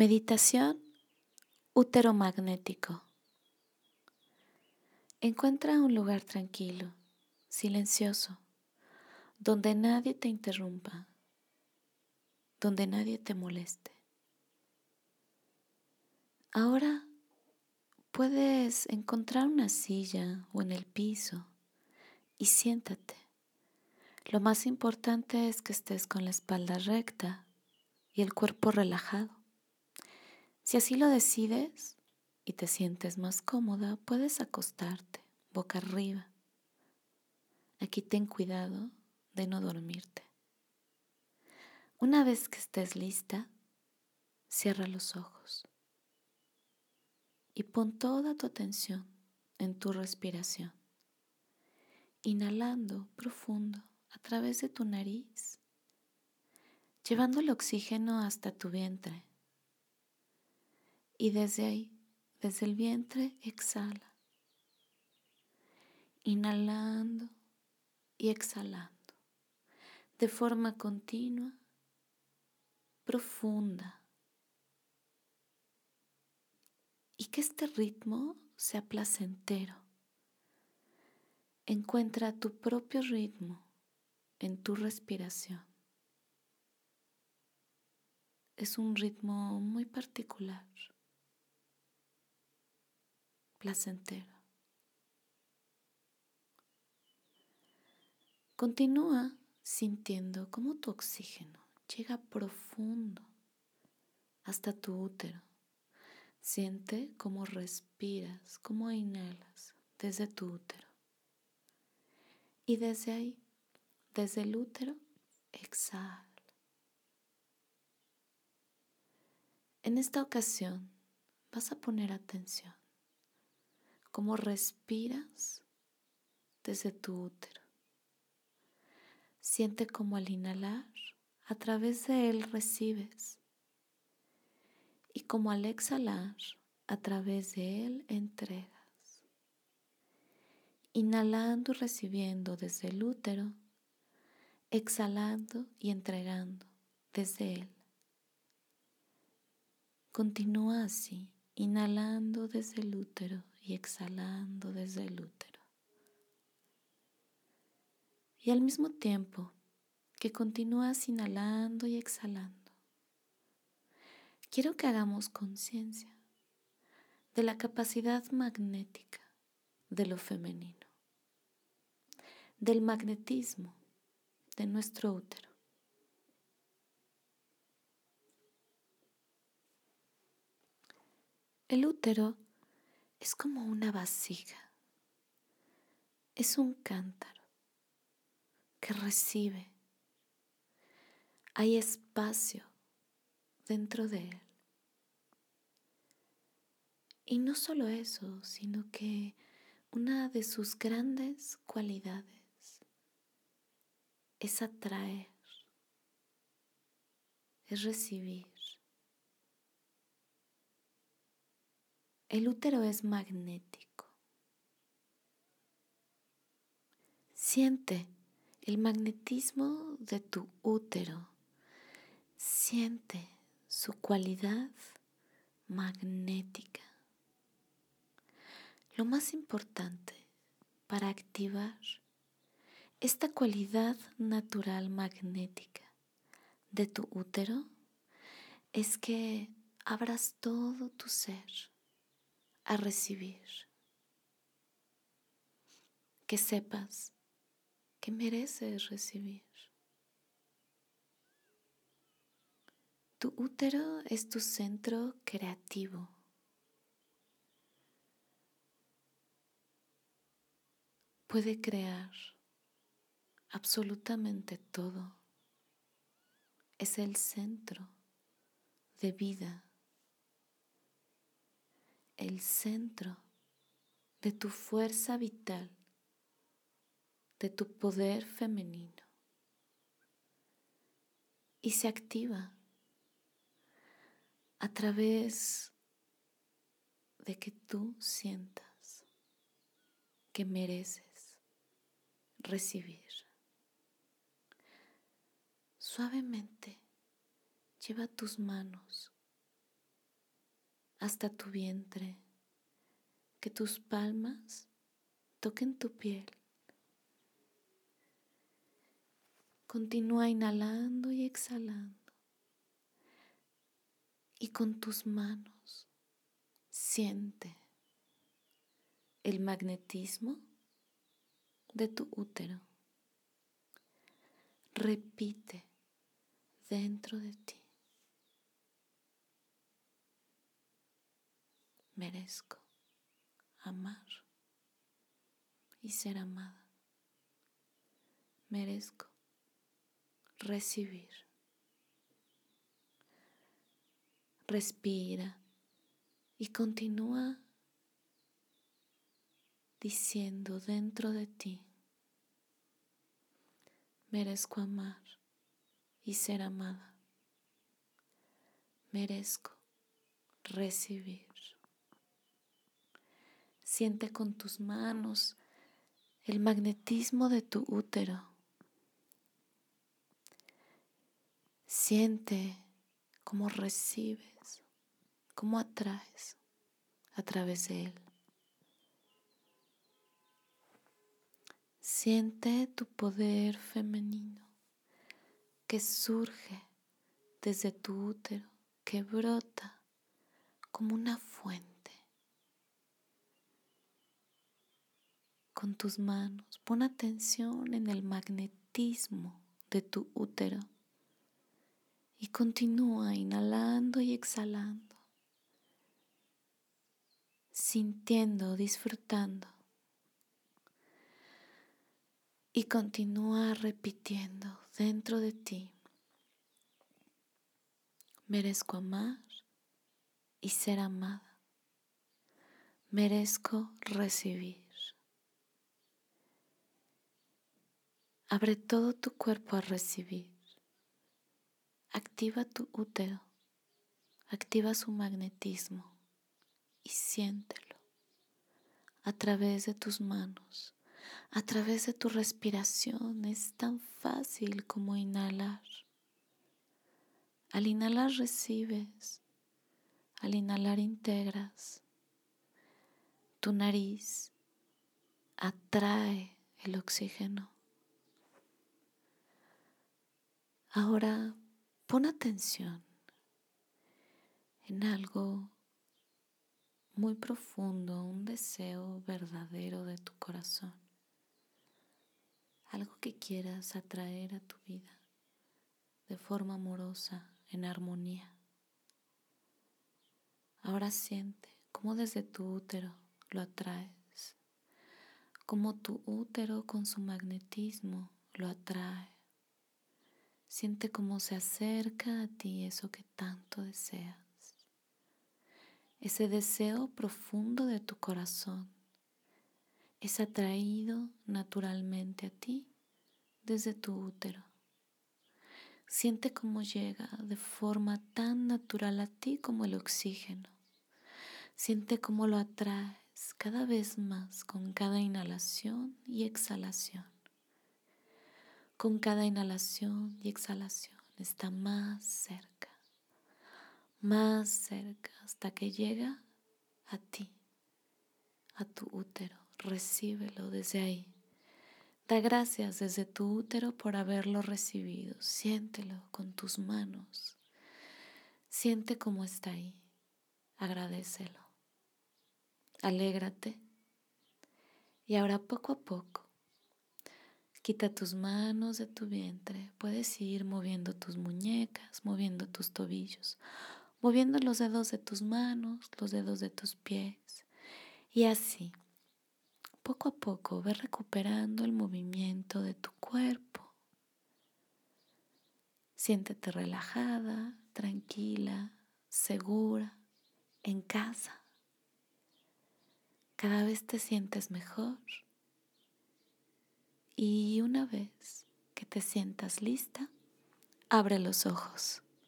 Meditación útero magnético. Encuentra un lugar tranquilo, silencioso, donde nadie te interrumpa, donde nadie te moleste. Ahora puedes encontrar una silla o en el piso y siéntate. Lo más importante es que estés con la espalda recta y el cuerpo relajado. Si así lo decides y te sientes más cómoda, puedes acostarte boca arriba. Aquí ten cuidado de no dormirte. Una vez que estés lista, cierra los ojos y pon toda tu atención en tu respiración, inhalando profundo a través de tu nariz, llevando el oxígeno hasta tu vientre y desde ahí, desde el vientre, exhala. Inhalando y exhalando. De forma continua, profunda. Y que este ritmo sea placentero. Encuentra tu propio ritmo en tu respiración. Es un ritmo muy particular placentero. Continúa sintiendo cómo tu oxígeno llega profundo hasta tu útero. Siente cómo respiras, cómo inhalas desde tu útero. Y desde ahí, desde el útero, exhala. En esta ocasión vas a poner atención cómo respiras desde tu útero. Siente cómo al inhalar, a través de él recibes y como al exhalar, a través de él entregas. Inhalando y recibiendo desde el útero, exhalando y entregando desde él. Continúa así, inhalando desde el útero y exhalando desde el útero. Y al mismo tiempo que continúas inhalando y exhalando, quiero que hagamos conciencia de la capacidad magnética de lo femenino, del magnetismo de nuestro útero. El útero es como una vasija, es un cántaro que recibe. Hay espacio dentro de él. Y no solo eso, sino que una de sus grandes cualidades es atraer, es recibir. El útero es magnético. Siente el magnetismo de tu útero. Siente su cualidad magnética. Lo más importante para activar esta cualidad natural magnética de tu útero es que abras todo tu ser a recibir. Que sepas que mereces recibir. Tu útero es tu centro creativo. Puede crear absolutamente todo. Es el centro de vida el centro de tu fuerza vital, de tu poder femenino. Y se activa a través de que tú sientas que mereces recibir. Suavemente lleva tus manos hasta tu vientre, que tus palmas toquen tu piel. Continúa inhalando y exhalando. Y con tus manos siente el magnetismo de tu útero. Repite dentro de ti. Merezco amar y ser amada. Merezco recibir. Respira y continúa diciendo dentro de ti, merezco amar y ser amada. Merezco recibir. Siente con tus manos el magnetismo de tu útero. Siente cómo recibes, cómo atraes a través de él. Siente tu poder femenino que surge desde tu útero, que brota como una fuente. Con tus manos. Pon atención en el magnetismo de tu útero y continúa inhalando y exhalando, sintiendo, disfrutando. Y continúa repitiendo dentro de ti. Merezco amar y ser amada. Merezco recibir. Abre todo tu cuerpo a recibir. Activa tu útero. Activa su magnetismo y siéntelo a través de tus manos, a través de tu respiración. Es tan fácil como inhalar. Al inhalar recibes, al inhalar integras. Tu nariz atrae el oxígeno Ahora pon atención en algo muy profundo, un deseo verdadero de tu corazón, algo que quieras atraer a tu vida de forma amorosa, en armonía. Ahora siente cómo desde tu útero lo atraes, cómo tu útero con su magnetismo lo atrae Siente cómo se acerca a ti eso que tanto deseas. Ese deseo profundo de tu corazón es atraído naturalmente a ti desde tu útero. Siente cómo llega de forma tan natural a ti como el oxígeno. Siente cómo lo atraes cada vez más con cada inhalación y exhalación. Con cada inhalación y exhalación está más cerca, más cerca hasta que llega a ti, a tu útero. Recíbelo desde ahí. Da gracias desde tu útero por haberlo recibido. Siéntelo con tus manos. Siente cómo está ahí. Agradecelo. Alégrate. Y ahora poco a poco Quita tus manos de tu vientre. Puedes ir moviendo tus muñecas, moviendo tus tobillos, moviendo los dedos de tus manos, los dedos de tus pies. Y así, poco a poco, ve recuperando el movimiento de tu cuerpo. Siéntete relajada, tranquila, segura, en casa. Cada vez te sientes mejor. Y una vez que te sientas lista, abre los ojos.